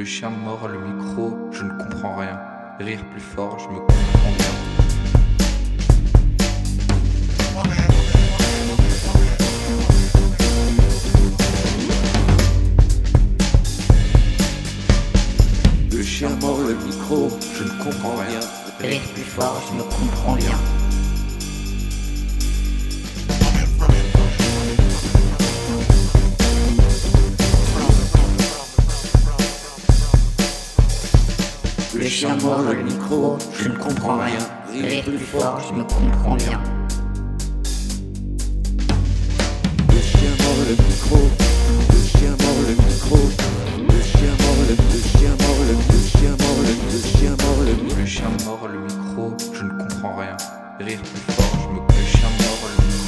Le chien mord le micro, je ne comprends rien. Rire plus fort, je me comprends bien. Le chien mord le micro, je ne comprends rien. Rire plus fort, je me comprends bien. Le chien mord le micro, je ne comprends rien. Rire plus fort, je me comprends bien. Le chien mord le micro, le chien mord le micro. Le chien mord le, le chien mord le, le chien mord le, le chien mord le. Le chien mord le micro, je ne comprends rien. Rire plus fort, je me. Le chien mord le micro.